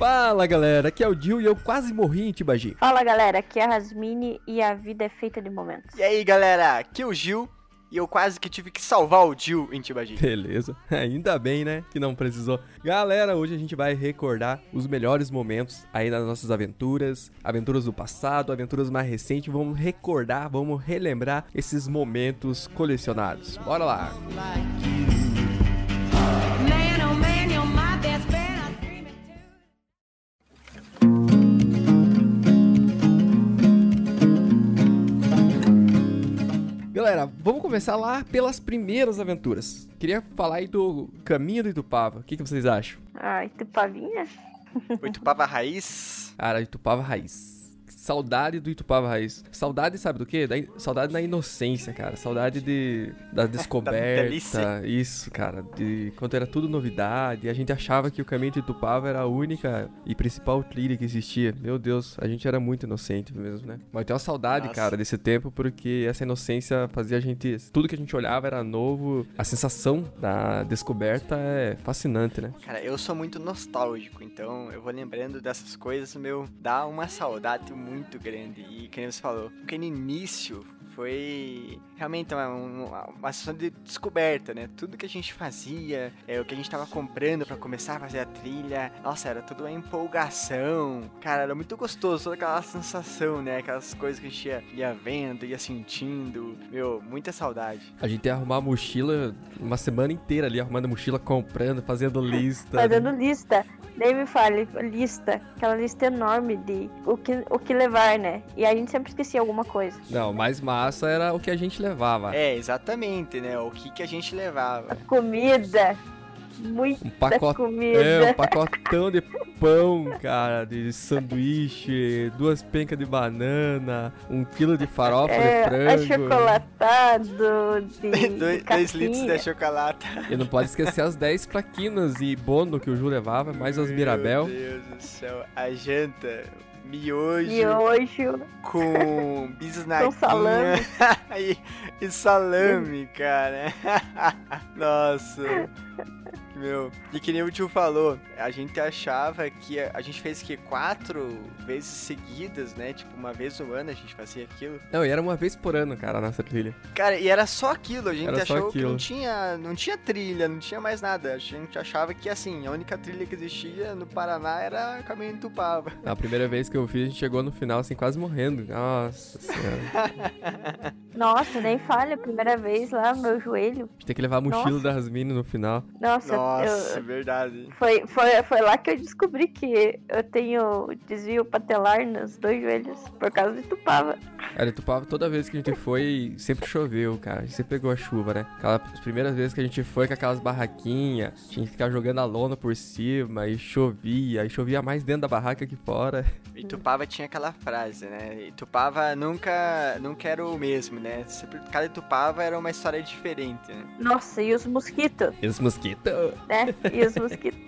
Fala galera, aqui é o Dil e eu quase morri em Tibagi. Fala galera, aqui é a Rasmini e a vida é feita de momentos. E aí galera, aqui é o Gil e eu quase que tive que salvar o Jill em Tibagi. Beleza, ainda bem, né, que não precisou. Galera, hoje a gente vai recordar os melhores momentos aí nas nossas aventuras, aventuras do passado, aventuras mais recentes. Vamos recordar, vamos relembrar esses momentos colecionados. Bora lá! Man, Galera, vamos começar lá pelas primeiras aventuras. Queria falar aí do caminho do Itupava. O que, que vocês acham? Ah, Itupavinha? O Itupava Raiz? Cara, Itupava Raiz. Saudade do Itupava Raiz. Saudade, sabe do quê? Da, saudade da inocência, cara. Saudade de, da descoberta. da isso, cara. De quando era tudo novidade. A gente achava que o caminho de Itupava era a única e principal trilha que existia. Meu Deus, a gente era muito inocente mesmo, né? Mas eu tenho uma saudade, Nossa. cara, desse tempo, porque essa inocência fazia a gente. Tudo que a gente olhava era novo. A sensação da descoberta é fascinante, né? Cara, eu sou muito nostálgico, então eu vou lembrando dessas coisas, meu, dá uma saudade muito grande. E, como você falou, porque no início foi realmente uma, uma, uma sessão de descoberta, né? Tudo que a gente fazia, é, o que a gente tava comprando para começar a fazer a trilha, nossa, era tudo uma empolgação. Cara, era muito gostoso, toda aquela sensação, né? Aquelas coisas que a gente ia, ia vendo, ia sentindo. Meu, muita saudade. A gente ia arrumar a mochila uma semana inteira ali, arrumando a mochila, comprando, fazendo lista. fazendo lista. Nem me fale, lista. Aquela lista enorme de o que, o que levar, né? E a gente sempre esquecia alguma coisa. Não, mais massa era o que a gente levava. É, exatamente, né? O que, que a gente levava. A comida. Muita um pacote... comida. É, um pacotão de pão, cara, de sanduíche, duas pencas de banana, um quilo de farofa é, de frango. Achocolatado, de dois, dois litros de chocolate. E não pode esquecer as 10 plaquinas e bono que o Ju levava, mais as Mirabel. Meu Deus do céu, a janta miojo, miojo. com bisnaguinha com salame. e, e salame, cara. Nossa. Meu, e que nem o tio falou, a gente achava que a, a gente fez que quatro vezes seguidas, né? Tipo, uma vez no ano a gente fazia aquilo. Não, e era uma vez por ano, cara, a nossa trilha. Cara, e era só aquilo, a gente era achou que não tinha, não tinha trilha, não tinha mais nada. A gente achava que, assim, a única trilha que existia no Paraná era Caminho de Tupava. A primeira vez que eu fiz, a gente chegou no final, assim, quase morrendo. Nossa senhora. Nossa, nem falha, primeira vez lá, meu joelho. A gente tem que levar a mochila Nossa. das minas no final. Nossa, Nossa. Nossa, eu, verdade. Foi, foi, foi lá que eu descobri que eu tenho desvio patelar nos dois joelhos por causa de Tupava. Era Tupava toda vez que a gente foi, sempre choveu, cara. A gente sempre pegou a chuva, né? Aquelas primeiras vezes que a gente foi com aquelas barraquinhas, tinha que ficar jogando a lona por cima e chovia, e chovia mais dentro da barraca que fora. E Tupava tinha aquela frase, né? E Tupava nunca, nunca era o mesmo, né? Sempre, cada Tupava era uma história diferente, né? Nossa, e os mosquitos? E os mosquitos? Né? E os mosquitos.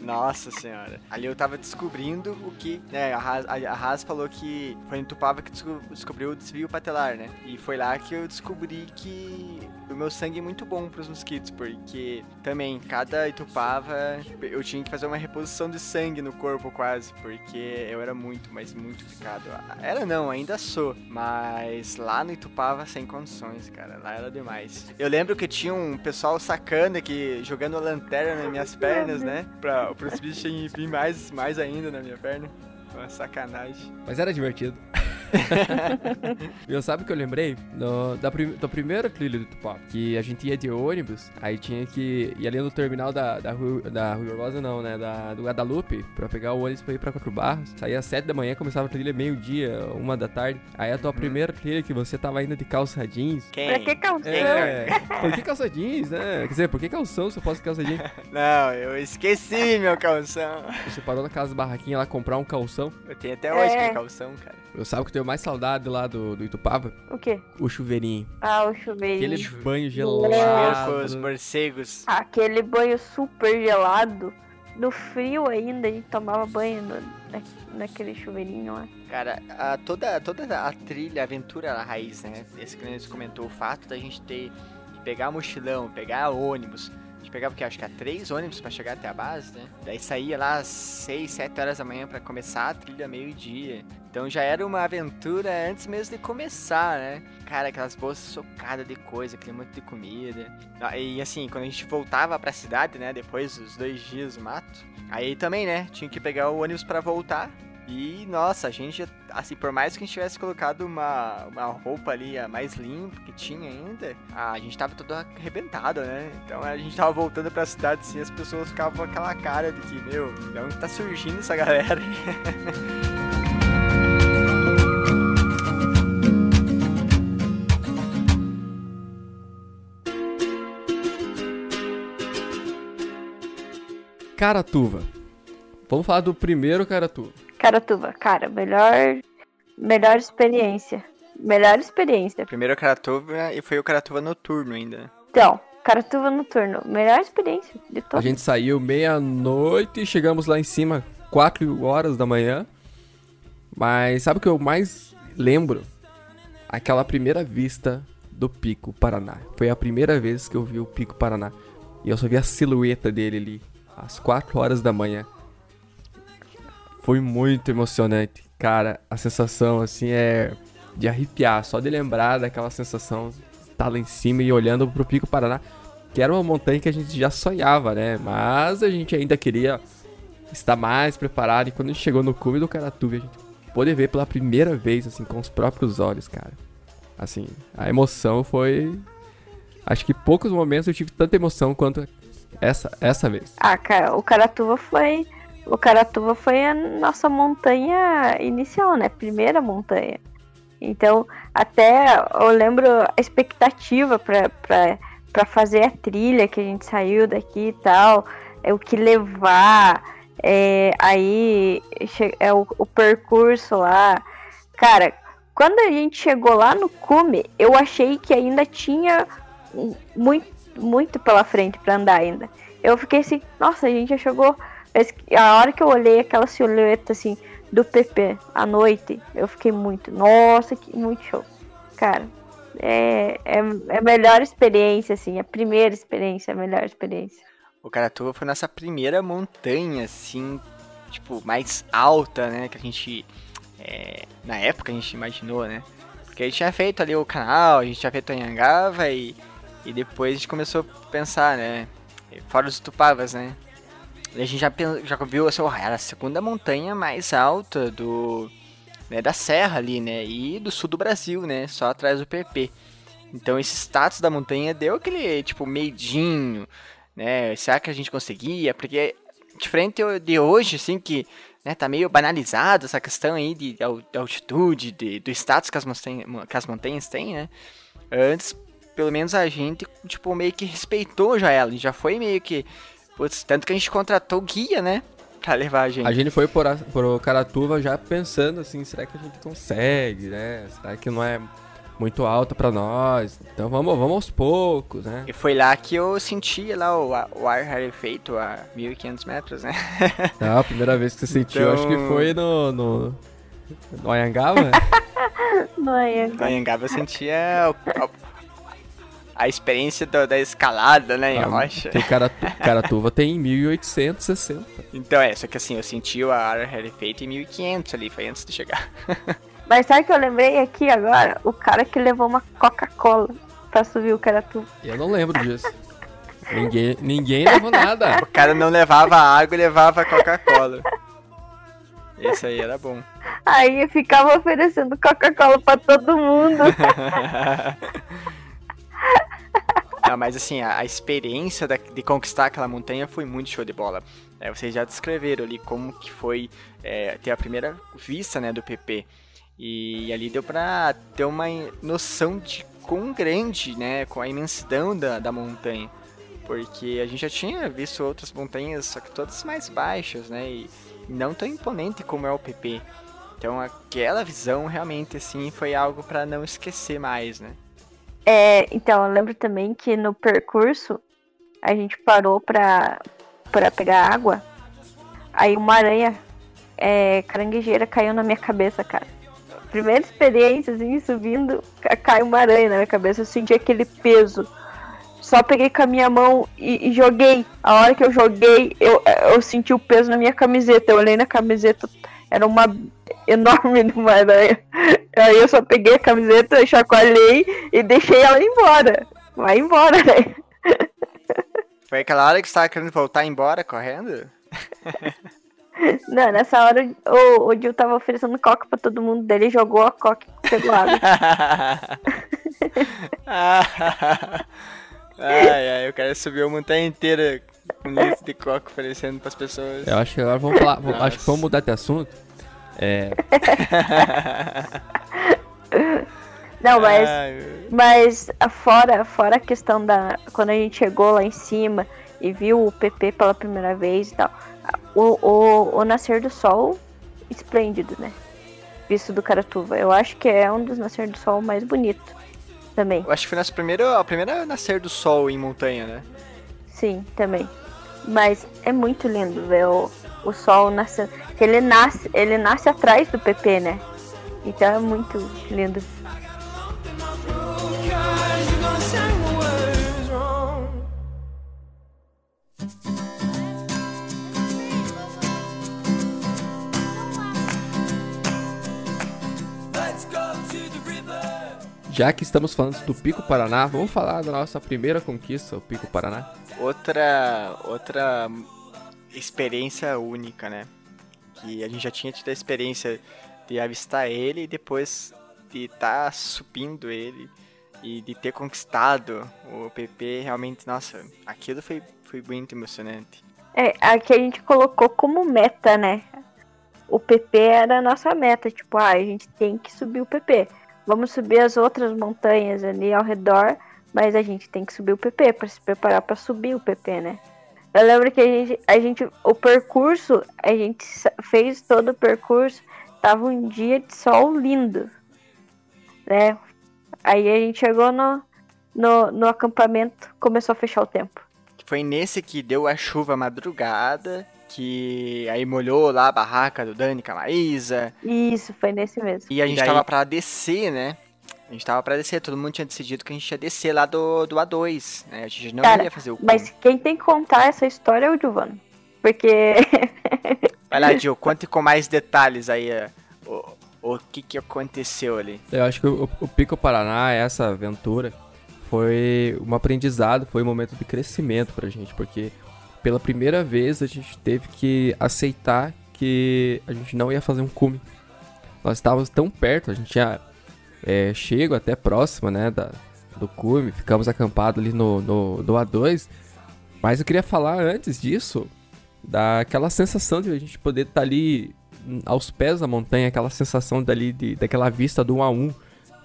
Nossa senhora. Ali eu tava descobrindo o que, né, a Haas, a Haas falou que foi em Tupava que descobriu o desvio patelar, né? E foi lá que eu descobri que o meu sangue é muito bom pros mosquitos, porque também, cada Itupava, eu tinha que fazer uma reposição de sangue no corpo quase, porque eu era muito, mas muito picado. Era não, ainda sou, mas lá no Itupava sem condições, cara, lá era demais. Eu lembro que tinha um pessoal que jogando a lanterna nas minhas pernas, né, para os bichos vir mais, mais ainda na minha perna. Uma sacanagem. Mas era divertido. eu sabe o que eu lembrei? No, da, prim, da primeira trilha do Tupá, que a gente ia de ônibus, aí tinha que ir ali no terminal da, da, Rui, da Rui Barbosa, não, né? Da, do Guadalupe, pra pegar o ônibus pra ir pra Quatro Barros. Saía às sete da manhã, começava a trilha meio-dia, uma da tarde. Aí a tua uhum. primeira trilha que você tava indo de calça jeans. Quem? Pra que calção? É, por que calça jeans, né? Quer dizer, por que calção se eu posso calça jeans? não, eu esqueci meu calção. Você parou naquelas barraquinhas lá comprar um calção? Eu tenho até hoje é. que é calção, cara. Eu sabe que eu tenho mais saudade lá do, do Itupava? O quê? O chuveirinho. Ah, o chuveirinho. Aquele banho gelado. Com os morcegos. Aquele banho super gelado. No frio ainda, a gente tomava banho no, na, naquele chuveirinho lá. Cara, a, toda, toda a trilha, a aventura na raiz, né? Esse que comentou, o fato da gente ter pegar mochilão, pegar ônibus, gente pegava, que acho que há três ônibus para chegar até a base, né? Daí saía lá às seis, sete horas da manhã para começar a trilha meio-dia. Então já era uma aventura antes mesmo de começar, né? Cara, aquelas bolsas socadas de coisa, aquele monte de comida. Ah, e assim, quando a gente voltava pra cidade, né? Depois dos dois dias mato, aí também, né? Tinha que pegar o ônibus para voltar. E, nossa, a gente, assim, por mais que a gente tivesse colocado uma, uma roupa ali a mais limpa que tinha ainda, a gente tava todo arrebentado, né? Então a gente tava voltando pra cidade assim, as pessoas ficavam com aquela cara de que, meu, de onde tá surgindo essa galera? Caratuva. Vamos falar do primeiro Caratuva. Caratuva, cara, melhor melhor experiência. Melhor experiência. Primeiro Caratuva e foi o Caratuva noturno ainda. Então, Caratuva noturno, melhor experiência de todas. A gente saiu meia-noite e chegamos lá em cima 4 horas da manhã. Mas sabe o que eu mais lembro? Aquela primeira vista do Pico Paraná. Foi a primeira vez que eu vi o Pico Paraná. E eu só vi a silhueta dele ali, às 4 horas da manhã. Foi muito emocionante. Cara, a sensação assim é de arrepiar, só de lembrar daquela sensação de estar lá em cima e olhando pro Pico Paraná, que era uma montanha que a gente já sonhava, né? Mas a gente ainda queria estar mais preparado e quando a gente chegou no cume do Caratuve, a gente pôde ver pela primeira vez assim com os próprios olhos, cara. Assim, a emoção foi acho que poucos momentos eu tive tanta emoção quanto essa essa vez. Ah, cara, o Caratuva foi o Caratuva foi a nossa montanha inicial, né? Primeira montanha. Então, até eu lembro a expectativa para fazer a trilha que a gente saiu daqui e tal, é o que levar, é, aí é o, o percurso lá. Cara, quando a gente chegou lá no cume, eu achei que ainda tinha muito, muito pela frente para andar ainda. Eu fiquei assim, nossa, a gente já chegou a hora que eu olhei aquela silhueta assim do PP à noite, eu fiquei muito, nossa, que muito show. Cara, é, é, é a melhor experiência, assim, a primeira experiência, a melhor experiência. O Caratuba foi nossa primeira montanha, assim, tipo, mais alta, né, que a gente, é, na época a gente imaginou, né, porque a gente tinha feito ali o canal, a gente tinha feito a Anhangava e, e depois a gente começou a pensar, né, fora os Tupavas, né, a gente já, já viu, assim, era a segunda montanha mais alta do né, da serra ali, né? E do sul do Brasil, né? Só atrás do PP. Então esse status da montanha deu aquele, tipo, medinho, né? Será que a gente conseguia? Porque diferente de hoje, assim, que né, tá meio banalizado essa questão aí de, de altitude, de, do status que as, montanhas, que as montanhas têm, né? Antes, pelo menos a gente, tipo, meio que respeitou já ela. Já foi meio que Putz, tanto que a gente contratou guia, né? Pra levar a gente. A gente foi por, por Caratuva já pensando assim, será que a gente consegue, né? Será que não é muito alta para nós? Então vamos, vamos aos poucos, né? E foi lá que eu senti lá o, o ar rarefeito a 1500 metros, né? Não, a primeira vez que você sentiu, então... acho que foi no... no... No Anhangaba? no Anhangaba. No Anhangaba eu sentia a experiência do, da escalada, né, em ah, rocha. Tem Caratu, Caratuva tem 1860. Então é, só que assim, eu senti a área feita em 1500 ali, foi antes de chegar. Mas sabe que eu lembrei aqui agora? O cara que levou uma Coca-Cola pra subir o Caratuva. Eu não lembro disso. ninguém, ninguém levou nada. O cara não levava água e levava Coca-Cola. Esse aí era bom. Aí ficava oferecendo Coca-Cola pra todo mundo. Não, mas assim, a, a experiência da, de conquistar aquela montanha foi muito show de bola. É, vocês já descreveram ali como que foi é, ter a primeira vista né, do PP. E ali deu pra ter uma noção de quão grande, né, com a imensidão da, da montanha. Porque a gente já tinha visto outras montanhas, só que todas mais baixas, né, e não tão imponente como é o PP. Então aquela visão realmente, assim, foi algo para não esquecer mais, né. É, então, eu lembro também que no percurso a gente parou pra pegar água. Aí uma aranha é, caranguejeira caiu na minha cabeça, cara. Primeira experiência, assim, subindo, caiu uma aranha na minha cabeça. Eu senti aquele peso só peguei com a minha mão e, e, joguei. A hora que eu joguei, eu, eu senti o peso na minha camiseta. Eu olhei na camiseta, era uma enorme de uma aranha. Aí eu só peguei a camiseta, chacoalhei e deixei ela embora. Vai embora, né? Foi aquela hora que você tava querendo voltar embora correndo? Não, nessa hora o, o Gil tava oferecendo coca pra todo mundo dele, jogou a coca e pegou água. ai, ai, eu quero subir a montanha inteira com litro de coca oferecendo pras pessoas. Eu acho que agora vamos falar, acho que vamos mudar de assunto. É. Não, mas, mas fora, fora a questão da. Quando a gente chegou lá em cima e viu o PP pela primeira vez e tal. O, o, o nascer do sol, esplêndido, né? Visto do Caratuva. Eu acho que é um dos nascer do sol mais bonito também. Eu acho que foi nosso primeiro, a primeira nascer do sol em montanha, né? Sim, também. Mas é muito lindo ver o, o sol nascendo. Ele nasce, ele nasce atrás do PP, né? Então é muito lindo. Já que estamos falando do Pico Paraná, vamos falar da nossa primeira conquista, o Pico Paraná. Outra outra experiência única, né? Que a gente já tinha tido a experiência de avistar ele e depois de estar tá subindo ele e de ter conquistado o PP, realmente, nossa, aquilo foi, foi muito emocionante. É, aqui a gente colocou como meta, né? O PP era a nossa meta, tipo, ah, a gente tem que subir o PP. Vamos subir as outras montanhas ali ao redor, mas a gente tem que subir o PP para se preparar para subir o PP, né? Eu lembro que a gente, a gente, o percurso, a gente fez todo o percurso, tava um dia de sol lindo, né? Aí a gente chegou no, no, no acampamento, começou a fechar o tempo. Foi nesse que deu a chuva madrugada que aí molhou lá a barraca do Dani com a Maísa. Isso, foi nesse mesmo. E a gente e daí... tava pra descer, né? A gente tava pra descer, todo mundo tinha decidido que a gente ia descer lá do, do A2, né? A gente não Cara, ia fazer o Mas quem tem que contar essa história é o Giovanni. Porque. Vai lá, Gil, conte com mais detalhes aí é, o, o que, que aconteceu ali. Eu acho que o, o Pico Paraná, essa aventura, foi um aprendizado, foi um momento de crescimento pra gente, porque pela primeira vez a gente teve que aceitar que a gente não ia fazer um cume. Nós estávamos tão perto, a gente tinha é, chego até próximo, né, da, do cume, ficamos acampados ali no, no, no A2. Mas eu queria falar antes disso, daquela sensação de a gente poder estar tá ali aos pés da montanha, aquela sensação dali de, daquela vista do 1 a 1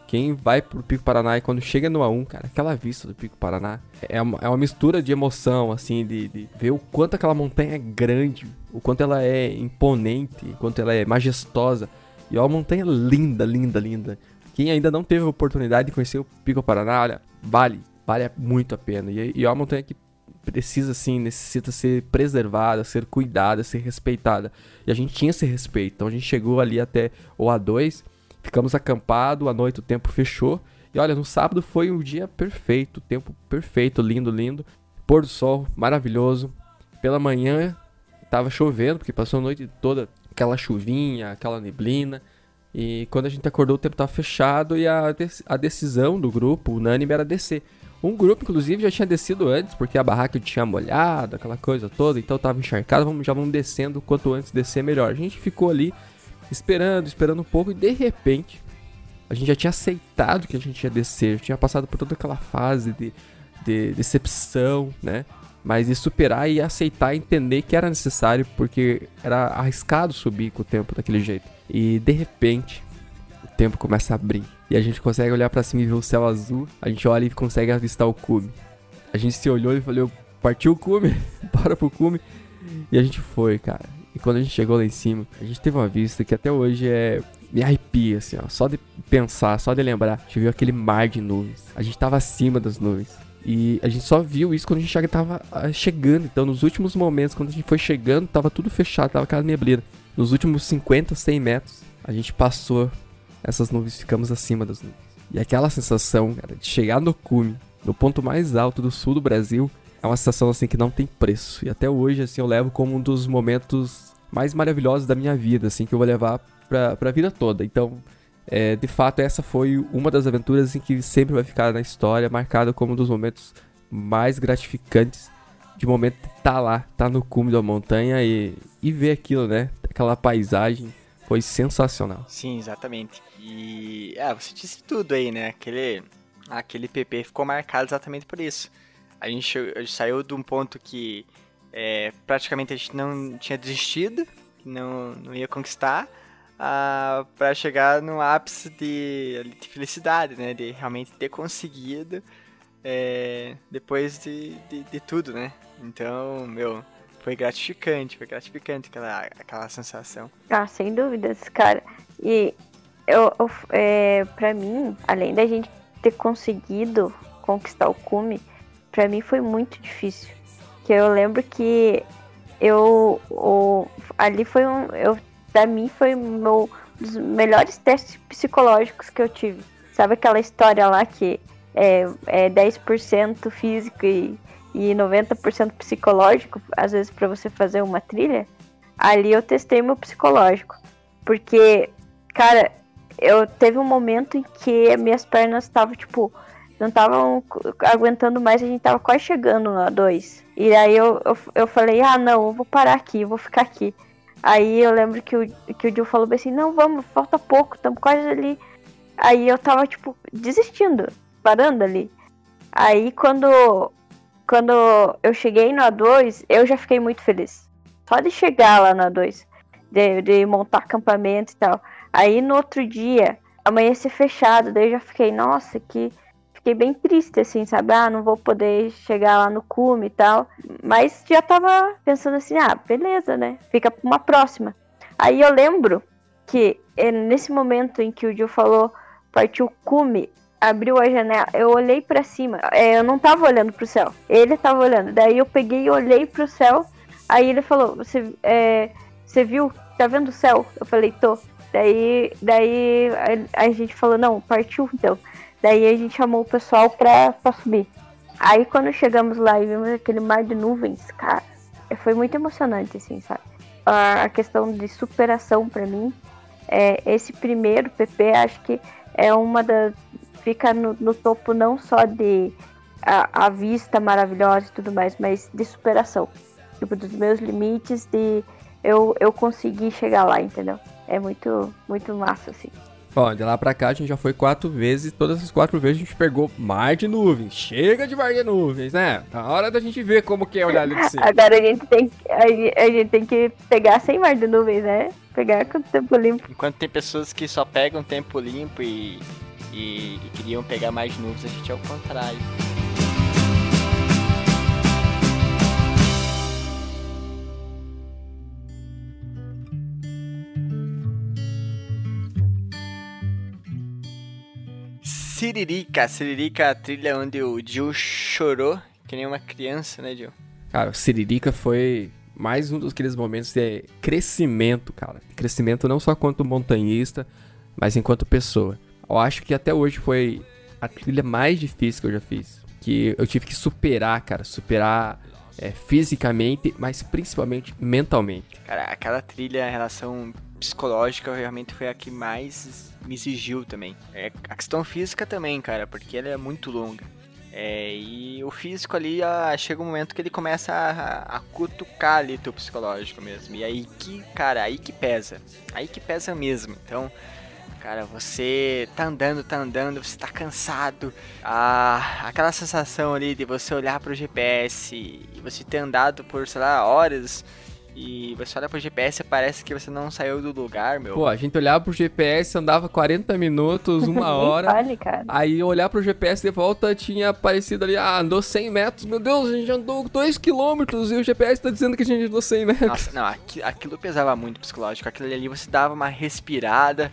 quem vai pro Pico Paraná e quando chega no A1, cara, aquela vista do Pico Paraná é uma, é uma mistura de emoção, assim, de, de, ver o quanto aquela montanha é grande, o quanto ela é imponente, o quanto ela é majestosa. E é uma montanha linda, linda, linda. Quem ainda não teve a oportunidade de conhecer o Pico Paraná, olha, vale, vale muito a pena. E, e é uma montanha que precisa, assim, necessita ser preservada, ser cuidada, ser respeitada. E a gente tinha esse respeito. Então a gente chegou ali até o A2 Ficamos acampados, à noite o tempo fechou. E olha, no sábado foi um dia perfeito, tempo perfeito, lindo, lindo. Pôr do sol maravilhoso. Pela manhã tava chovendo, porque passou a noite toda aquela chuvinha, aquela neblina. E quando a gente acordou, o tempo tava fechado e a, a decisão do grupo, unânime, era descer. Um grupo, inclusive, já tinha descido antes, porque a barraca tinha molhado, aquela coisa toda, então tava encharcado, vamos, já vamos descendo, quanto antes descer, melhor. A gente ficou ali esperando, esperando um pouco, e de repente, a gente já tinha aceitado que a gente ia descer, tinha passado por toda aquela fase de, de decepção, né? Mas de superar e aceitar e entender que era necessário, porque era arriscado subir com o tempo daquele jeito. E de repente, o tempo começa a abrir. E a gente consegue olhar para cima e ver o céu azul. A gente olha e consegue avistar o cume. A gente se olhou e falou: partiu o cume, bora pro cume. E a gente foi, cara. E quando a gente chegou lá em cima, a gente teve uma vista que até hoje é. Me arrepia, assim, ó. Só de pensar, só de lembrar. A gente viu aquele mar de nuvens. A gente tava acima das nuvens. E a gente só viu isso quando a gente já tava ah, chegando. Então, nos últimos momentos, quando a gente foi chegando, tava tudo fechado, tava aquela neblina. Nos últimos 50, 100 metros, a gente passou essas nuvens, ficamos acima das nuvens. E aquela sensação, cara, de chegar no cume no ponto mais alto do sul do Brasil, é uma sensação assim que não tem preço. E até hoje assim eu levo como um dos momentos mais maravilhosos da minha vida, assim, que eu vou levar pra, pra vida toda. Então, é, de fato, essa foi uma das aventuras em que sempre vai ficar na história, marcada como um dos momentos mais gratificantes de momento tá lá, tá no cume da montanha e, e ver aquilo, né? Aquela paisagem foi sensacional. Sim, exatamente. E é, você disse tudo aí, né? Aquele, aquele PP ficou marcado exatamente por isso. A gente, a gente saiu de um ponto que é, praticamente a gente não tinha desistido, não, não ia conquistar, para chegar no ápice de, de, felicidade, né? De realmente ter conseguido é, depois de, de, de, tudo, né? Então, meu, foi gratificante, foi gratificante aquela, aquela sensação. Ah, sem dúvidas, cara. E eu, eu é, pra mim, além da gente ter conseguido conquistar o cume, pra mim foi muito difícil. Que eu lembro que eu ali foi um. Eu, pra mim foi meu, um dos melhores testes psicológicos que eu tive. Sabe aquela história lá que é, é 10% físico e, e 90% psicológico, às vezes para você fazer uma trilha? Ali eu testei meu psicológico. Porque, cara, eu teve um momento em que minhas pernas estavam, tipo, não estavam aguentando mais, a gente tava quase chegando na 2. E aí eu, eu, eu falei, ah não, eu vou parar aqui, eu vou ficar aqui. Aí eu lembro que o, que o Gil falou assim, não, vamos, falta pouco, estamos quase ali. Aí eu tava, tipo, desistindo, parando ali. Aí quando, quando eu cheguei no A2, eu já fiquei muito feliz. Só de chegar lá no A2, de, de montar acampamento e tal. Aí no outro dia, amanhecer fechado, daí eu já fiquei, nossa, que fiquei bem triste, assim, sabe? Ah, não vou poder chegar lá no cume e tal. Mas já tava pensando assim, ah, beleza, né? Fica uma próxima. Aí eu lembro que é, nesse momento em que o Gil falou, partiu cume, abriu a janela, eu olhei para cima. É, eu não tava olhando pro céu, ele tava olhando. Daí eu peguei e olhei pro céu. Aí ele falou, você, é, você viu? Tá vendo o céu? Eu falei, tô. Daí, daí a, a gente falou, não, partiu então. Daí a gente chamou o pessoal pra, pra subir. Aí quando chegamos lá e vimos aquele mar de nuvens, cara, foi muito emocionante, assim, sabe? A, questão de superação para mim, é, esse primeiro PP, acho que é uma das. fica no, no topo não só de a, a, vista maravilhosa e tudo mais, mas de superação. Tipo, dos meus limites, de eu, eu conseguir chegar lá, entendeu? É muito, muito massa, assim. Ó, de lá pra cá a gente já foi quatro vezes, todas as quatro vezes a gente pegou mar de nuvens. Chega de mar de nuvens, né? Na hora da gente ver como que é olhar ali de cima. Agora a gente tem, a, a gente tem que pegar sem mar de nuvens, né? Pegar com tempo limpo. Enquanto tem pessoas que só pegam tempo limpo e, e, e queriam pegar mais nuvens, a gente é o contrário. Siririca. Siririca, a trilha onde o Jill chorou, que nem uma criança, né, Jill? Cara, Siririca foi mais um daqueles momentos de crescimento, cara. Crescimento não só quanto montanhista, mas enquanto pessoa. Eu acho que até hoje foi a trilha mais difícil que eu já fiz. Que eu tive que superar, cara. Superar é, fisicamente, mas principalmente mentalmente. Cara, aquela trilha, a relação psicológica realmente foi a que mais me exigiu também. É, a questão física também, cara, porque ela é muito longa. É, e o físico ali ah, chega um momento que ele começa a, a, cutucar ali teu psicológico mesmo. E aí que, cara, aí que pesa. Aí que pesa mesmo. Então, cara, você tá andando, tá andando, você tá cansado. Ah, aquela sensação ali de você olhar pro GPS e você ter andado por, sei lá, horas e você olha pro GPS e parece que você não saiu do lugar, meu. Pô, a gente olhava pro GPS, andava 40 minutos, uma hora. Vale, cara. Aí olhar pro GPS de volta tinha aparecido ali, ah, andou 100 metros. Meu Deus, a gente andou 2 quilômetros e o GPS tá dizendo que a gente andou 100 metros. Nossa, não, aquilo, aquilo pesava muito psicológico. Aquilo ali você dava uma respirada.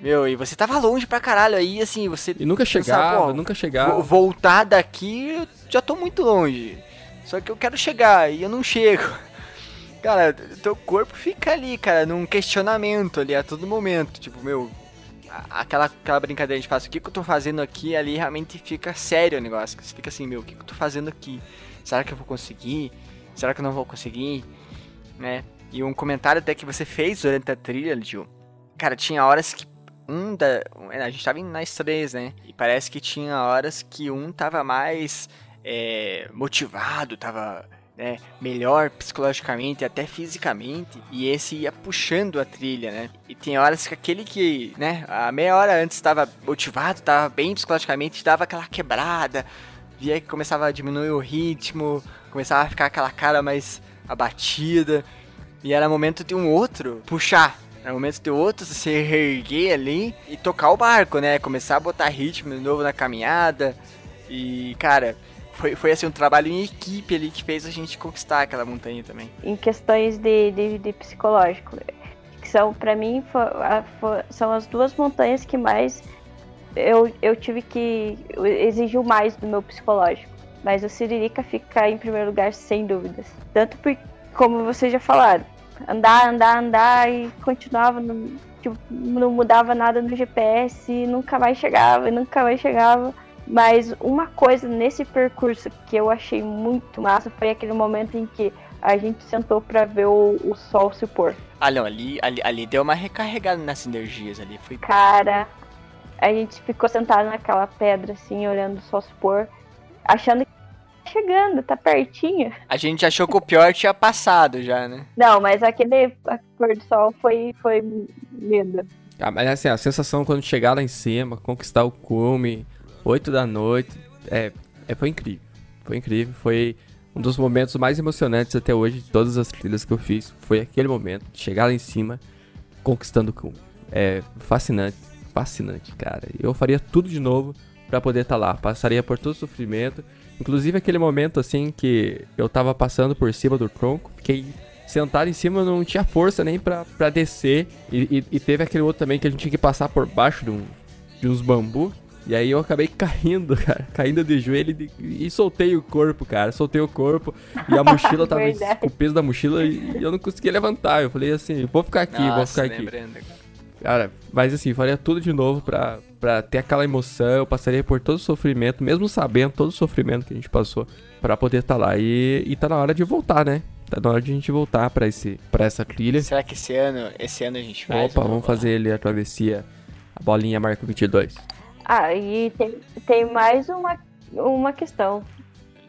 Meu, e você tava longe pra caralho aí, assim, você. E nunca chegava, nunca chegava. Voltar daqui, eu já tô muito longe. Só que eu quero chegar e eu não chego. Cara, teu corpo fica ali, cara, num questionamento ali a todo momento. Tipo, meu, aquela, aquela brincadeira de faz, o que, que eu tô fazendo aqui, ali realmente fica sério o negócio. Você fica assim, meu, o que, que eu tô fazendo aqui? Será que eu vou conseguir? Será que eu não vou conseguir? Né? E um comentário até que você fez durante a trilha, Gil. Cara, tinha horas que um da. A gente tava nas três, né? E parece que tinha horas que um tava mais é, motivado, tava né, melhor psicologicamente, até fisicamente, e esse ia puxando a trilha, né? E tem horas que aquele que, né, a meia hora antes estava motivado, estava bem psicologicamente, dava aquela quebrada, via que começava a diminuir o ritmo, começava a ficar aquela cara mais abatida, e era momento de um outro puxar. Era momento de outro se erguer ali e tocar o barco, né? Começar a botar ritmo de novo na caminhada. E, cara, foi, foi assim um trabalho em equipe ali que fez a gente conquistar aquela montanha também. Em questões de, de, de psicológico, que são para mim for, for, são as duas montanhas que mais eu, eu tive que exigiu mais do meu psicológico. Mas o Siririca fica em primeiro lugar sem dúvidas. Tanto por como vocês já falaram, andar, andar, andar e continuava no, tipo, não mudava nada no GPS e nunca mais chegava, e nunca mais chegava. Mas uma coisa nesse percurso que eu achei muito massa foi aquele momento em que a gente sentou para ver o, o, sol se pôr. Ah, não, ali, ali, ali deu uma recarregada nas energias ali. Foi... Cara, a gente ficou sentado naquela pedra assim, olhando o sol se pôr, achando que chegando, tá pertinho. A gente achou que o pior tinha passado já, né? Não, mas aquele pôr do sol foi, foi lindo. Ah, mas assim, a sensação quando chegar lá em cima, conquistar o cume, 8 da noite. É, é, foi incrível. Foi incrível. Foi um dos momentos mais emocionantes até hoje de todas as trilhas que eu fiz. Foi aquele momento de chegar lá em cima, conquistando o cume. É fascinante. Fascinante, cara. Eu faria tudo de novo para poder estar tá lá. Passaria por todo o sofrimento. Inclusive aquele momento assim que eu tava passando por cima do tronco. Fiquei sentado em cima, não tinha força nem pra, pra descer. E, e, e, teve aquele outro também que a gente tinha que passar por baixo de, um, de uns bambu. E aí eu acabei caindo, cara. Caindo de joelho e, e soltei o corpo, cara. Soltei o corpo e a mochila tava com o peso da mochila e eu não conseguia levantar. Eu falei assim, vou ficar aqui, Nossa, vou ficar aqui. Cara, mas assim, faria tudo de novo pra, pra ter aquela emoção. Eu passaria por todo o sofrimento, mesmo sabendo todo o sofrimento que a gente passou, pra poder estar tá lá. E, e tá na hora de voltar, né? Tá na hora de a gente voltar pra, esse, pra essa trilha. Será que esse ano, esse ano a gente faz? Opa, vamos fazer ele a travessia, a bolinha marca 22. Ah, e tem, tem mais uma, uma questão.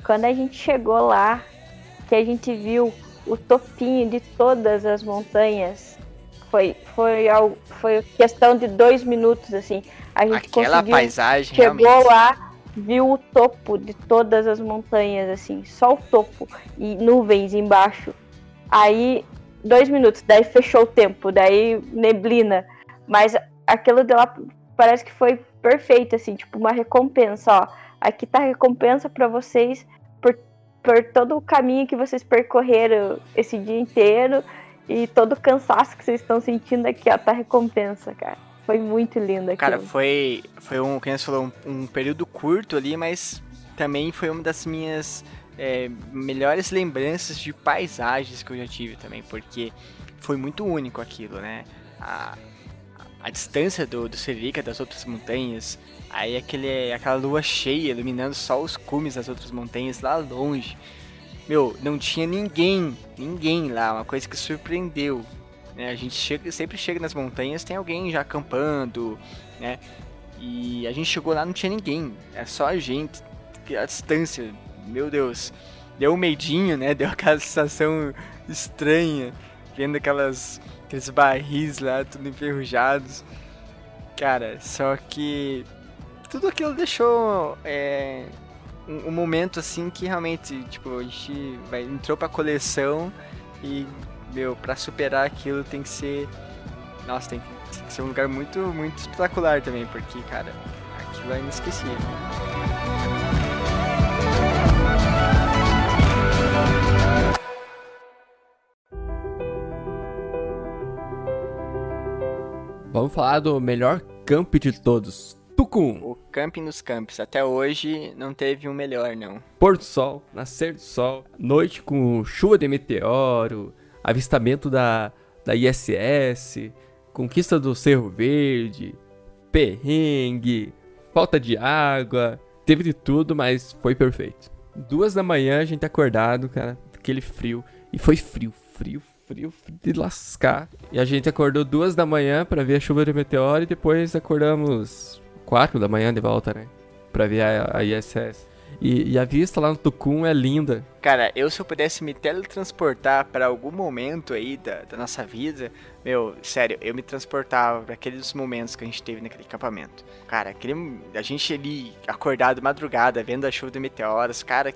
Quando a gente chegou lá, que a gente viu o topinho de todas as montanhas, foi, foi, foi questão de dois minutos, assim. A gente Aquela conseguiu, paisagem chegou realmente. lá, viu o topo de todas as montanhas, assim, só o topo e nuvens embaixo. Aí, dois minutos, daí fechou o tempo, daí neblina. Mas aquilo de lá parece que foi perfeito, assim, tipo uma recompensa, ó. Aqui tá a recompensa para vocês por, por todo o caminho que vocês percorreram esse dia inteiro e todo o cansaço que vocês estão sentindo aqui, ó, tá a recompensa, cara. Foi muito lindo aqui. Cara, foi, foi um, como você falou, um, um, período curto ali, mas também foi uma das minhas é, melhores lembranças de paisagens que eu já tive também, porque foi muito único aquilo, né? A, a distância do, do Serica das outras montanhas, aí aquele, aquela lua cheia iluminando só os cumes das outras montanhas lá longe. Meu, não tinha ninguém, ninguém lá, uma coisa que surpreendeu. Né? A gente chega, sempre chega nas montanhas, tem alguém já acampando, né? E a gente chegou lá, não tinha ninguém, é só a gente, a distância, meu Deus. Deu um medinho, né? Deu aquela sensação estranha, vendo aquelas aqueles barris lá, tudo enferrujados. Cara, só que tudo aquilo deixou é, um, um, momento assim que realmente, tipo, a gente vai, entrou pra coleção e, meu, pra superar aquilo tem que ser. Nossa, tem que, tem que ser um lugar muito, muito espetacular também, porque, cara, aquilo é inesquecível. Vamos falar do melhor camp de todos. Tucum. O camping nos campos. Até hoje não teve um melhor, não. Porto Sol, nascer do sol, noite com chuva de meteoro, avistamento da, da ISS, conquista do Cerro Verde, perrengue, falta de água, teve de tudo, mas foi perfeito. Duas da manhã a gente acordado, cara, aquele frio. E foi frio, frio, frio, frio de lascar. E a gente acordou duas da manhã para ver a chuva de meteoro e depois acordamos quatro da manhã de volta, né? Pra ver a, a ISS. E, e, a vista lá no Tucum é linda. Cara, eu se eu pudesse me teletransportar para algum momento aí da, da, nossa vida, meu, sério, eu me transportava para aqueles momentos que a gente teve naquele acampamento. Cara, aquele, a gente ali acordado madrugada, vendo a chuva de meteoros, cara,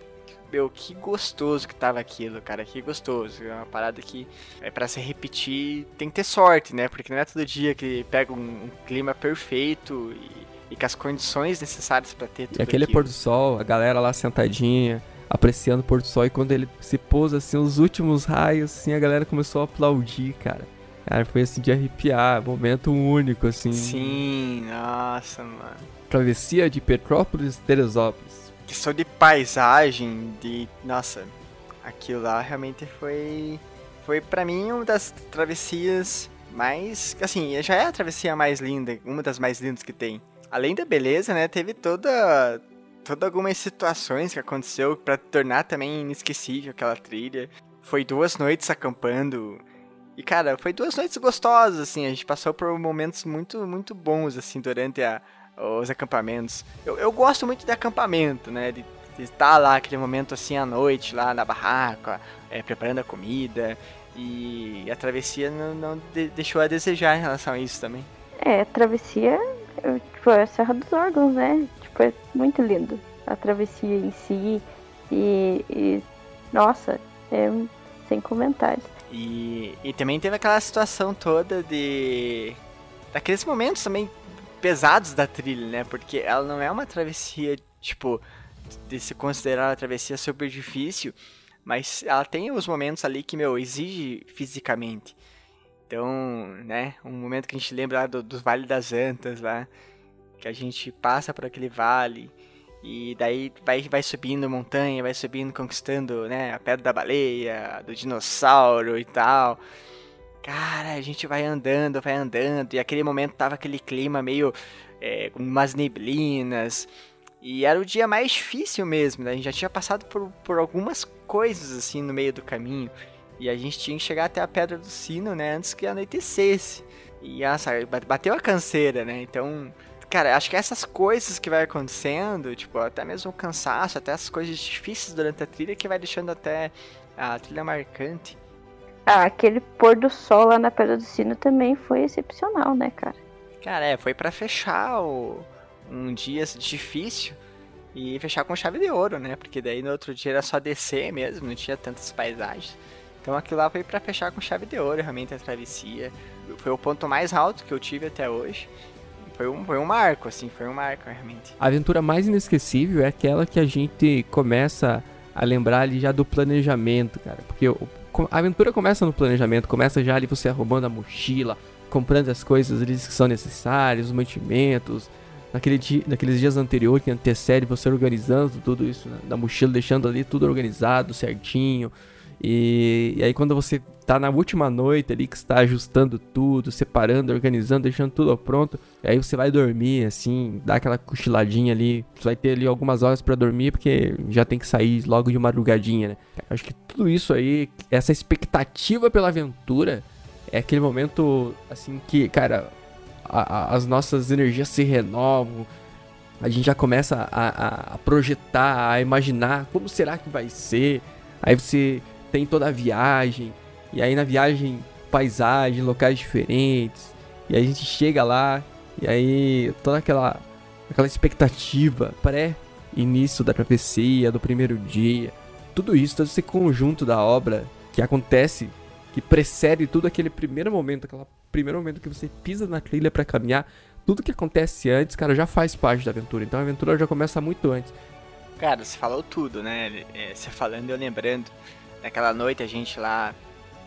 meu, que gostoso que tava aquilo, cara, que gostoso. É uma parada que é para se repetir, tem que ter sorte, né? Porque não é todo dia que pega um, um clima perfeito e e com as condições necessárias para ter tudo E aquele aquilo. pôr do sol, a galera lá sentadinha, apreciando o pôr do sol, e quando ele se pôs assim, os últimos raios, assim, a galera começou a aplaudir, cara. Cara, foi assim de arrepiar, momento único, assim. Sim, nossa, mano. Travessia de Petrópolis, Teresópolis. Questão de paisagem, de. Nossa, aquilo lá realmente foi. Foi para mim uma das travessias mais. Assim, já é a travessia mais linda, uma das mais lindas que tem além da beleza, né, teve toda toda algumas situações que aconteceu para tornar também inesquecível aquela trilha. Foi duas noites acampando. E cara, foi duas noites gostosas assim, a gente passou por momentos muito muito bons assim durante a, os acampamentos. Eu, eu gosto muito de acampamento, né, de, de estar lá aquele momento assim à noite lá na barraca, é, preparando a comida. E a travessia não, não de, deixou a desejar em relação a isso também. É, a travessia tipo, é a Serra dos Órgãos, né? Tipo, é muito lindo. A travessia em si. E, e nossa, é sem comentários. E, e também teve aquela situação toda de. daqueles momentos também pesados da trilha, né? Porque ela não é uma travessia, tipo, de se considerar uma travessia super difícil, mas ela tem os momentos ali que, meu, exige fisicamente. Então, né, um momento que a gente lembra do, do Vale das Antas lá, que a gente passa por aquele vale e daí vai, vai subindo montanha, vai subindo, conquistando, né, a Pedra da Baleia, do dinossauro e tal. Cara, a gente vai andando, vai andando, e aquele momento tava aquele clima meio é, com umas neblinas. E era o dia mais difícil mesmo, né? A gente já tinha passado por, por algumas coisas assim no meio do caminho. E a gente tinha que chegar até a Pedra do Sino, né? Antes que anoitecesse. E nossa, bateu a canseira, né? Então, cara, acho que essas coisas que vai acontecendo, tipo, até mesmo o cansaço, até as coisas difíceis durante a trilha que vai deixando até a trilha marcante. Ah, aquele pôr do sol lá na Pedra do Sino também foi excepcional, né, cara? Cara, é, foi para fechar o, um dia difícil e fechar com chave de ouro, né? Porque daí no outro dia era só descer mesmo, não tinha tantas paisagens. Então aquilo lá foi para fechar com chave de ouro, realmente a travessia. Foi o ponto mais alto que eu tive até hoje. Foi um, foi um marco, assim, foi um marco realmente. A aventura mais inesquecível é aquela que a gente começa a lembrar ali já do planejamento, cara. Porque a aventura começa no planejamento, começa já ali você arrumando a mochila, comprando as coisas ali que são necessárias, os mantimentos, naquele dia, naqueles dias anteriores que antecede você organizando tudo isso na, na mochila, deixando ali tudo organizado, certinho, e, e, aí quando você tá na última noite ali, que está ajustando tudo, separando, organizando, deixando tudo pronto, aí você vai dormir, assim, dá aquela cochiladinha ali, você vai ter ali algumas horas para dormir, porque já tem que sair logo de madrugadinha, né? Acho que tudo isso aí, essa expectativa pela aventura, é aquele momento, assim, que, cara, a, a, as nossas energias se renovam, a gente já começa a, a projetar, a imaginar como será que vai ser, aí você tem toda a viagem, e aí na viagem, paisagem, locais diferentes, e aí a gente chega lá, e aí toda aquela, aquela expectativa pré-início da travessia, do primeiro dia, tudo isso, todo esse conjunto da obra que acontece, que precede tudo aquele primeiro momento, aquele primeiro momento que você pisa na trilha para caminhar, tudo que acontece antes, cara, já faz parte da aventura. Então a aventura já começa muito antes. Cara, você falou tudo, né? É, você falando e eu lembrando. Naquela noite a gente lá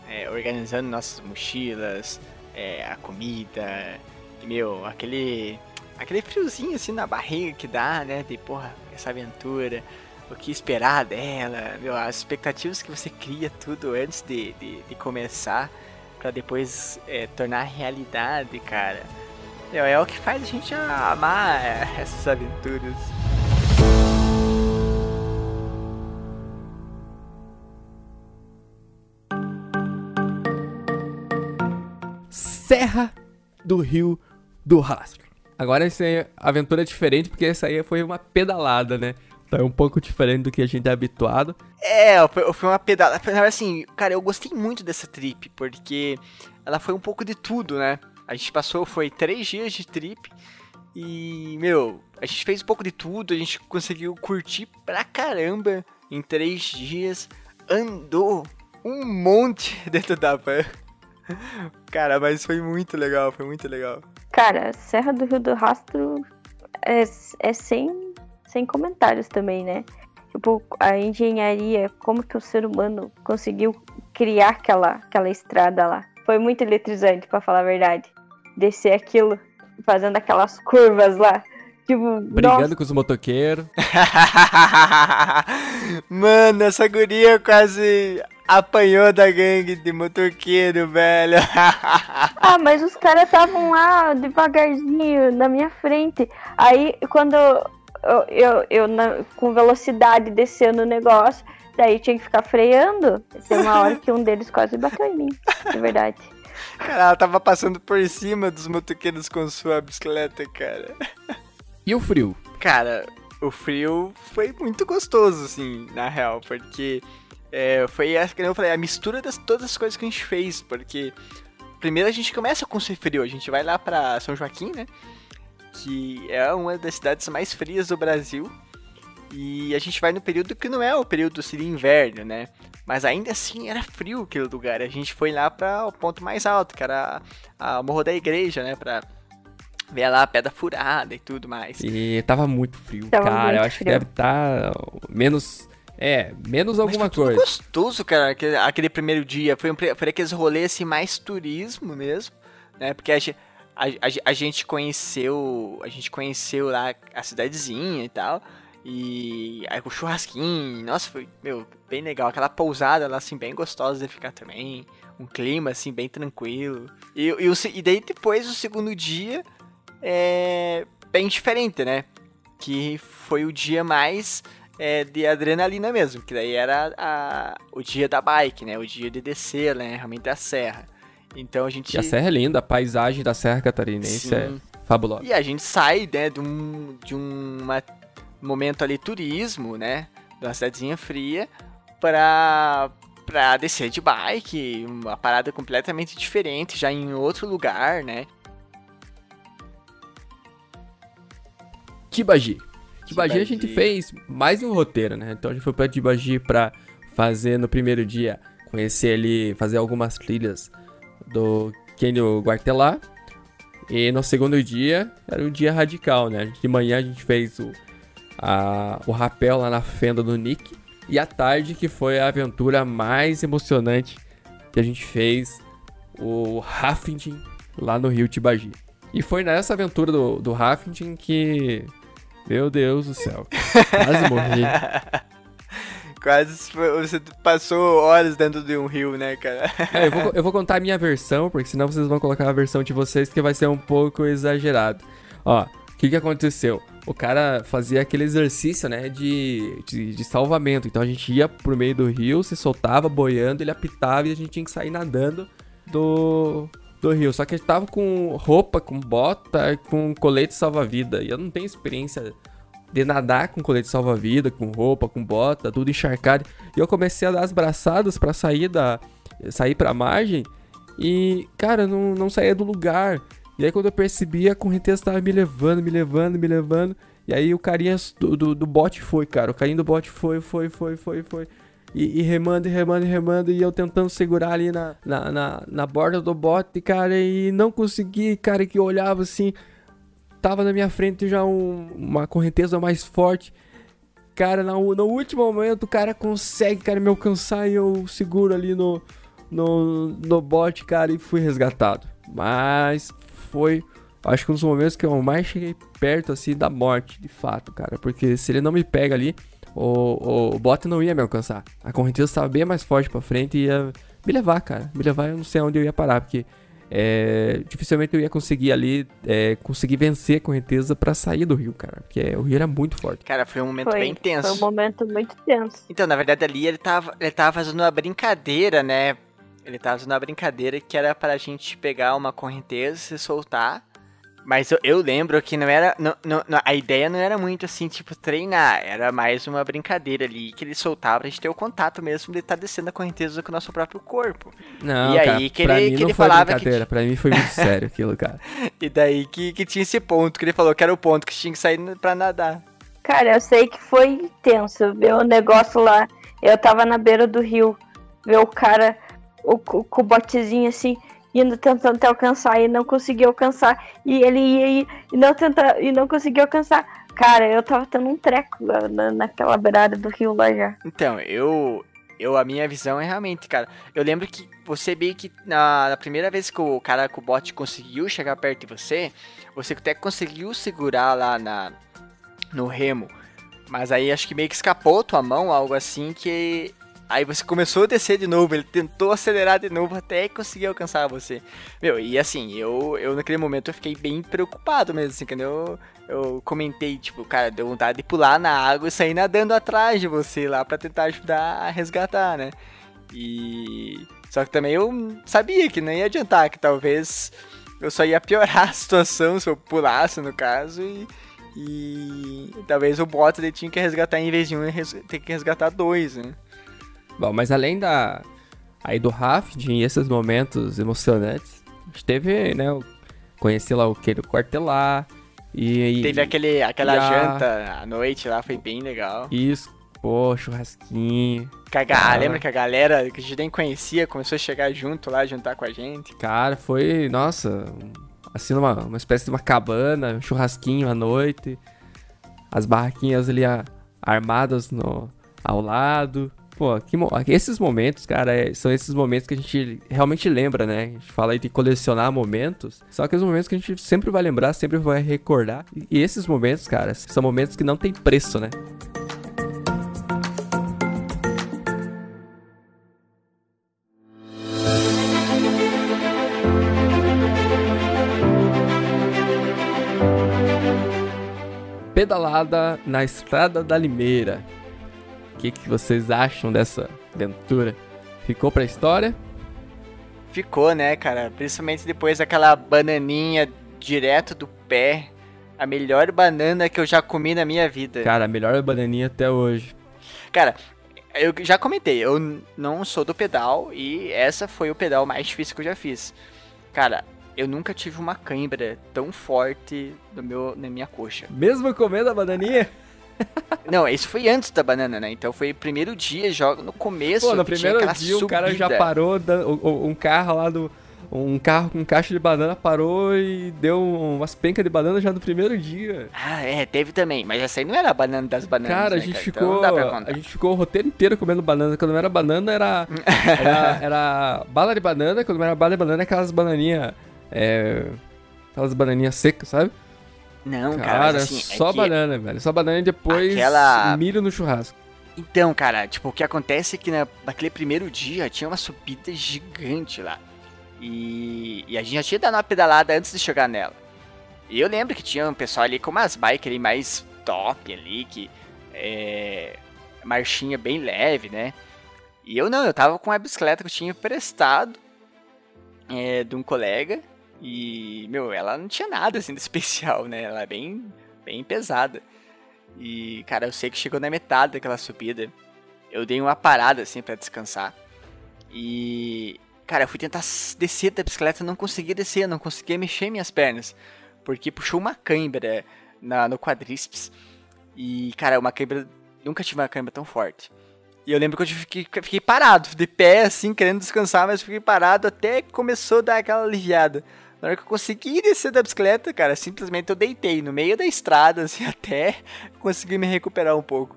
é, organizando nossas mochilas, é, a comida, e, meu, aquele aquele friozinho assim na barriga que dá, né? De porra, essa aventura, o que esperar dela, meu, as expectativas que você cria tudo antes de, de, de começar para depois é, tornar realidade, cara. É, é o que faz a gente amar essas aventuras. Serra do Rio do Rastro. Agora essa é aventura diferente, porque essa aí foi uma pedalada, né? Então é um pouco diferente do que a gente é habituado. É, foi uma pedalada. Assim, cara, eu gostei muito dessa trip, porque ela foi um pouco de tudo, né? A gente passou, foi três dias de trip. E, meu, a gente fez um pouco de tudo, a gente conseguiu curtir pra caramba em três dias. Andou um monte dentro da van. Cara, mas foi muito legal, foi muito legal. Cara, Serra do Rio do Rastro é, é sem, sem comentários também, né? Tipo, a engenharia, como que o ser humano conseguiu criar aquela, aquela estrada lá. Foi muito eletrizante, para falar a verdade. Descer aquilo, fazendo aquelas curvas lá. Tipo, Brigando nossa. com os motoqueiros. Mano, essa guria quase apanhou da gangue de motoqueiro, velho. ah, mas os caras estavam lá devagarzinho na minha frente. Aí quando eu, eu, eu na, com velocidade descendo o negócio, daí tinha que ficar freando. Tem uma hora que um deles quase bateu em mim, de verdade. Cara, ela tava passando por cima dos motoqueiros com sua bicicleta, cara. E o frio? Cara, o frio foi muito gostoso, assim, na real, porque é, foi, como eu falei, a mistura das todas as coisas que a gente fez, porque primeiro a gente começa com ser frio, a gente vai lá pra São Joaquim, né? Que é uma das cidades mais frias do Brasil. E a gente vai no período que não é o período seria inverno, né? Mas ainda assim era frio aquele lugar. A gente foi lá para o ponto mais alto, que era a, a Morro da Igreja, né? Pra ver lá a pedra furada e tudo mais. E tava muito frio, tava cara. Muito eu acho frio. que deve estar tá menos. É, menos alguma Mas foi coisa. gostoso, cara, aquele, aquele, primeiro dia. Foi, um, foi aqueles rolês assim, mais turismo mesmo, né? Porque a, a, a, a gente conheceu. A gente conheceu lá a cidadezinha e tal. E aí com churrasquinho, nossa, foi, meu, bem legal. Aquela pousada lá, assim, bem gostosa de ficar também. Um clima, assim, bem tranquilo. E, e, o, e daí depois, o segundo dia, é bem diferente, né? Que foi o dia mais é, de adrenalina mesmo, que daí era a, o dia da bike, né? O dia de descer, né? Realmente a serra. Então a gente. E a serra é linda, a paisagem da Serra Catarinense Sim. é fabulosa. E a gente sai, né, de, um, de uma momento ali turismo, né? De uma cidadezinha fria, pra, pra descer de bike, uma parada completamente diferente, já em outro lugar, né? Tibagi. Tibagi a gente fez mais um roteiro, né? Então a gente foi pra Tibagi pra fazer no primeiro dia, conhecer ali, fazer algumas trilhas do Kenio Guartelá. E no segundo dia era um dia radical, né? De manhã a gente fez o a, o rapel lá na fenda do Nick. E à tarde, que foi a aventura mais emocionante que a gente fez, o rafting lá no Rio Tibagi. E foi nessa aventura do, do rafting que. Meu Deus do céu. Quase morri. Quase você passou horas dentro de um rio, né, cara? É, eu, vou, eu vou contar a minha versão, porque senão vocês vão colocar a versão de vocês que vai ser um pouco exagerado. Ó, o que, que aconteceu? o cara fazia aquele exercício, né, de, de, de, salvamento. Então a gente ia pro meio do rio, se soltava boiando, ele apitava e a gente tinha que sair nadando do, do rio. Só que gente tava com roupa, com bota, com colete salva-vida. E eu não tenho experiência de nadar com colete salva-vida, com roupa, com bota, tudo encharcado. E eu comecei a dar as braçadas para sair da sair para margem e, cara, não, não saía do lugar. E aí quando eu percebi, a correnteza tava me levando, me levando, me levando. E aí o carinha do, do, do bote foi, cara. O carinha do bote foi, foi, foi, foi, foi. E, e, remando, e remando, e remando, e eu tentando segurar ali na, na, na, na, borda do bote, cara, e não consegui, cara, que eu olhava assim, tava na minha frente já um, uma correnteza mais forte. Cara, no, no último momento o cara consegue, cara, me alcançar e eu seguro ali no, no, no bote, cara, e fui resgatado. Mas foi, acho que um dos momentos que eu mais cheguei perto, assim, da morte, de fato, cara. Porque se ele não me pega ali, o, o, bot não ia me alcançar. A correnteza estava bem mais forte pra frente e ia me levar, cara. Me levar, eu não sei onde eu ia parar, porque é, dificilmente eu ia conseguir ali, é, conseguir vencer a correnteza para sair do rio, cara. Porque o rio era muito forte. Cara, foi um momento Foi, bem tenso. Foi um momento muito tenso. Então, na verdade, ali ele tava, ele tava fazendo uma brincadeira, né? Ele tava fazendo uma brincadeira que era pra gente pegar uma correnteza, se soltar. Mas eu, eu lembro que não era. Não, não, a ideia não era muito assim, tipo, treinar. Era mais uma brincadeira ali que ele soltava pra gente ter o contato mesmo de estar descendo a correnteza com o nosso próprio corpo. Não, E cara, aí que pra ele- mim que não ele foi falava que- brincadeira, pra mim foi muito sério aquilo, cara. E daí que, que tinha esse ponto, que ele falou que era o ponto que tinha que sair pra nadar. Cara, eu sei que foi tenso ver o negócio lá. Eu tava na beira do rio, ver o cara o, co- com o botezinho assim, indo tentando te alcançar e não conseguiu alcançar. E ele ia ir e não tenta, e não conseguiu alcançar. Cara, eu tava tendo um treco na, naquela beirada do rio lá já. Então, eu. Eu, a minha visão é realmente, cara. Eu lembro que você meio que na, na primeira vez que o cara com o bot conseguiu chegar perto de você, você até conseguiu segurar lá na, no remo. Mas aí acho que meio que escapou tua mão, algo assim, que. Aí você começou a descer de novo, ele tentou acelerar de novo até conseguir alcançar você. Meu, e assim, eu, eu naquele momento eu fiquei bem preocupado mesmo, assim, quando eu, eu comentei, tipo, cara, deu vontade de pular na água e sair nadando atrás de você lá pra tentar ajudar a resgatar, né? E. Só que também eu sabia que não ia adiantar, que talvez eu só ia piorar a situação se eu pulasse, no caso, e. E talvez o bot ele tinha que resgatar em vez de um, ter que resgatar dois, né? Bom, mas além da aí do rafting e esses momentos emocionantes, a gente teve, né, conhecer lá o que do quartelar e, Teve aquele, aquela a- janta à noite lá, foi bem legal. isso, pô, churrasquinho. Que a ga- Ah. Lembra que a galera que a gente nem conhecia começou a chegar junto lá, juntar com a gente? Cara, foi, nossa, assim uma, uma espécie de uma cabana, um churrasquinho à noite, as barraquinhas ali a- armadas no ao lado. Pô, que esses momentos, cara, é- são esses momentos que a gente realmente lembra, né? A gente fala aí de colecionar momentos, só que os momentos que a gente sempre vai lembrar, sempre vai recordar. E esses momentos, cara, são momentos que não tem preço, né? Pedalada na Estrada da Limeira. O que, que vocês acham dessa aventura? Ficou pra história? Ficou, né, cara? Principalmente depois daquela bananinha direto do pé. A melhor banana que eu já comi na minha vida. Cara, a melhor bananinha até hoje. Cara, eu já comentei, eu não sou do pedal e essa foi o pedal mais difícil que eu já fiz. Cara, eu nunca tive uma cãibra tão forte no meu, na minha coxa. Mesmo comendo a bananinha? Não, isso foi antes da banana, né? Então foi o primeiro dia, joga no começo. Pô, no primeiro dia o cara já subida. parou, um carro lá do. Um carro com caixa de banana parou e deu umas pencas de banana já no primeiro dia. Ah, é, teve também, mas essa aí não era a banana das bananas. Cara, a né, gente Então ficou. contar. a gente ficou o roteiro inteiro comendo banana. Quando não era banana, era. Era, era bala de banana. Quando não era bala de banana, aquelas bananinhas. É, aquelas bananinhas secas, sabe? Não, cara, Cara, assim, é só que- banana, velho. Só banana e depois Aquela- milho no churrasco. Então, cara, tipo, o que acontece é que na, naquele primeiro dia tinha uma subida gigante lá. E, e a gente já tinha dado uma pedalada antes de chegar nela. E eu lembro que tinha um pessoal ali com umas bikes ali mais top ali, que é. Marchinha bem leve, né? E eu não, eu tava com uma bicicleta que eu tinha emprestado é, de um colega. E, meu, ela não tinha nada assim de especial, né? Ela é bem, bem pesada. E, cara, eu sei que chegou na metade daquela subida. Eu dei uma parada assim pra descansar. E, cara, eu fui tentar descer da bicicleta, não conseguia descer, não conseguia mexer minhas pernas. Porque puxou uma cãibra na, no quadríceps. E, cara, uma cãibra. Nunca tive uma cãibra tão forte. E eu lembro que eu fiquei, fiquei parado, de pé, assim, querendo descansar, mas fiquei parado até começou a dar aquela aliviada. Na hora que eu consegui descer da bicicleta, cara, simplesmente eu deitei no meio da estrada, assim, até conseguir me recuperar um pouco.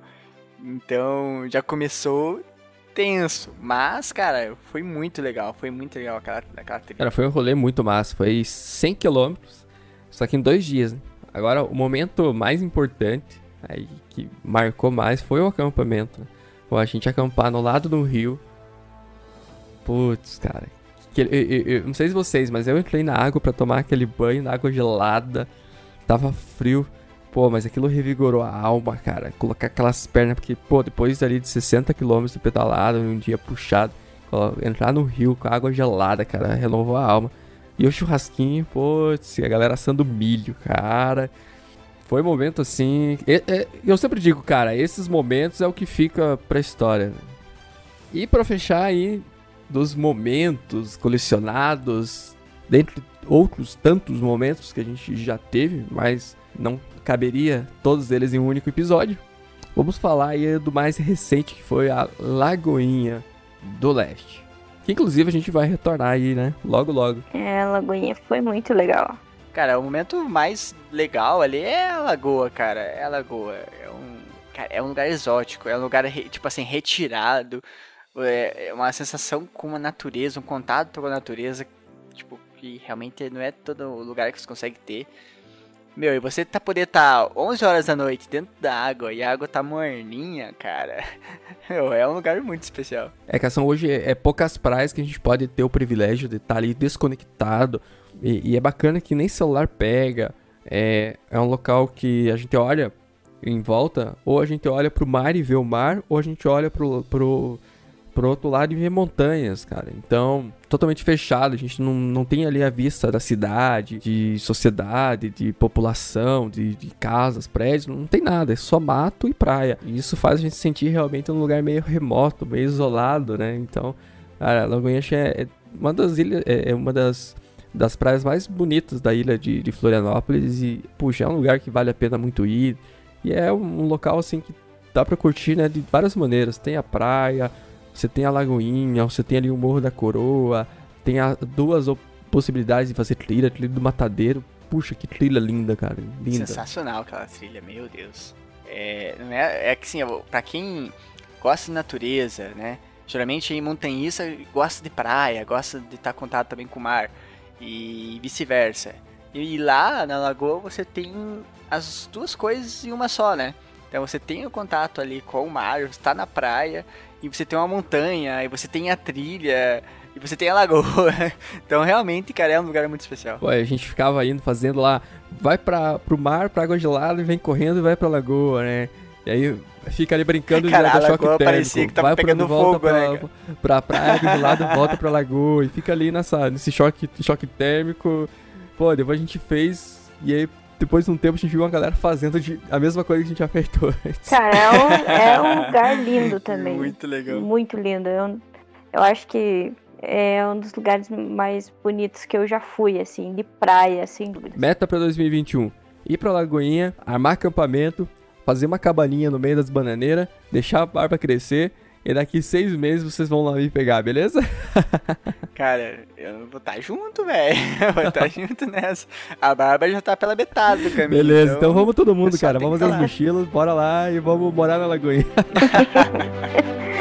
Então, já começou tenso. Mas, cara, foi muito legal, foi muito legal aquela, aquela trilha. Cara, foi um rolê muito massa. Foi 100 km, só que em dois dias. Né? Agora, o momento mais importante, aí que marcou mais, foi o acampamento. Né? Pô, a gente acampar no lado do rio. Putz, cara, Eu, eu, eu, não sei se vocês, mas eu entrei na água para tomar aquele banho na água gelada. Tava frio. Pô, mas aquilo revigorou a alma, cara. Colocar aquelas pernas, porque, pô, depois ali de 60 km de pedalada, um dia puxado, entrar no rio com água gelada, cara, renovou a alma. E o churrasquinho, putz, a galera assando milho, cara. Foi um momento assim. Eu sempre digo, cara, esses momentos é o que fica pra história. E para fechar aí, dos momentos colecionados, dentre outros tantos momentos que a gente já teve, mas não caberia todos eles em um único episódio. Vamos falar aí do mais recente que foi a Lagoinha do Leste. Que inclusive a gente vai retornar aí, né? Logo, logo. É, a Lagoinha foi muito legal. Cara, o momento mais legal ali é a lagoa, cara. É a lagoa. É um, cara, é um lugar exótico, é um lugar, tipo assim, retirado. É, é uma sensação com a natureza, um contato com a natureza, tipo, que realmente não é todo lugar que você consegue ter. Meu, e você tá poder estar tá 11 horas da noite dentro da água e a água tá morninha, cara. Meu, é um lugar muito especial. É que são hoje é, é poucas praias que a gente pode ter o privilégio de estar tá ali desconectado, e, e, é bacana que nem celular pega. É, é um local que a gente olha em volta, ou a gente olha pro mar e vê o mar, ou a gente olha pro, pro, pro outro lado e vê montanhas, cara. Então, totalmente fechado, a gente não, não tem ali a vista da cidade, de sociedade, de população, de, de casas, prédios, não tem nada, é só mato e praia. E isso faz a gente sentir realmente um lugar meio remoto, meio isolado, né? Então, a Lagoinha é, é uma das ilhas, é, é uma das das praias mais bonitas da ilha de, de, Florianópolis e, puxa, é um lugar que vale a pena muito ir. E é um local, assim, que dá pra curtir, né, de várias maneiras. Tem a praia, você tem a lagoinha, você tem ali o Morro da Coroa, tem a, duas possibilidades de fazer trilha, trilha do Matadeiro. Puxa, que trilha linda, cara, linda. Sensacional aquela trilha, meu Deus. É, é, é que, assim, pra quem gosta de natureza, né, geralmente em montanhista gosta de praia, gosta de estar contato também com o mar e vice-versa. E lá na lagoa você tem as duas coisas em uma só, né? Então você tem o contato ali com o mar, você está na praia, e você tem uma montanha, e você tem a trilha, e você tem a lagoa. Então realmente, cara, é um lugar muito especial. Ué, a gente ficava indo fazendo lá, vai para pro mar, pra água gelada, e vem correndo e vai pra lagoa, né? E aí fica ali brincando cara, de choque térmico. parecia que tava vai pegando fogo, pra, né? Pra, pra praia de lado, volta pra lagoa. E fica ali nessa, nesse choque, choque térmico. Pô, depois a gente fez. E aí, depois de um tempo, a gente viu uma galera fazendo de, a mesma coisa que a gente já fez antes. Cara, é um, é um lugar lindo também. Muito legal. Muito lindo. Eu, eu acho que é um dos lugares mais bonitos que eu já fui, assim, de praia, sem dúvida. Meta pra 2021. Ir pra Lagoinha, armar acampamento, fazer uma cabaninha no meio das bananeiras, deixar a barba crescer e daqui seis meses vocês vão lá me pegar, beleza? Cara, eu vou estar tá junto, velho. Vou estar tá junto nessa. A barba já tá pela metade do caminho. Beleza, então, então vamos todo mundo, cara. Vamos fazer as mochilas, bora lá e vamos morar na Lagoinha.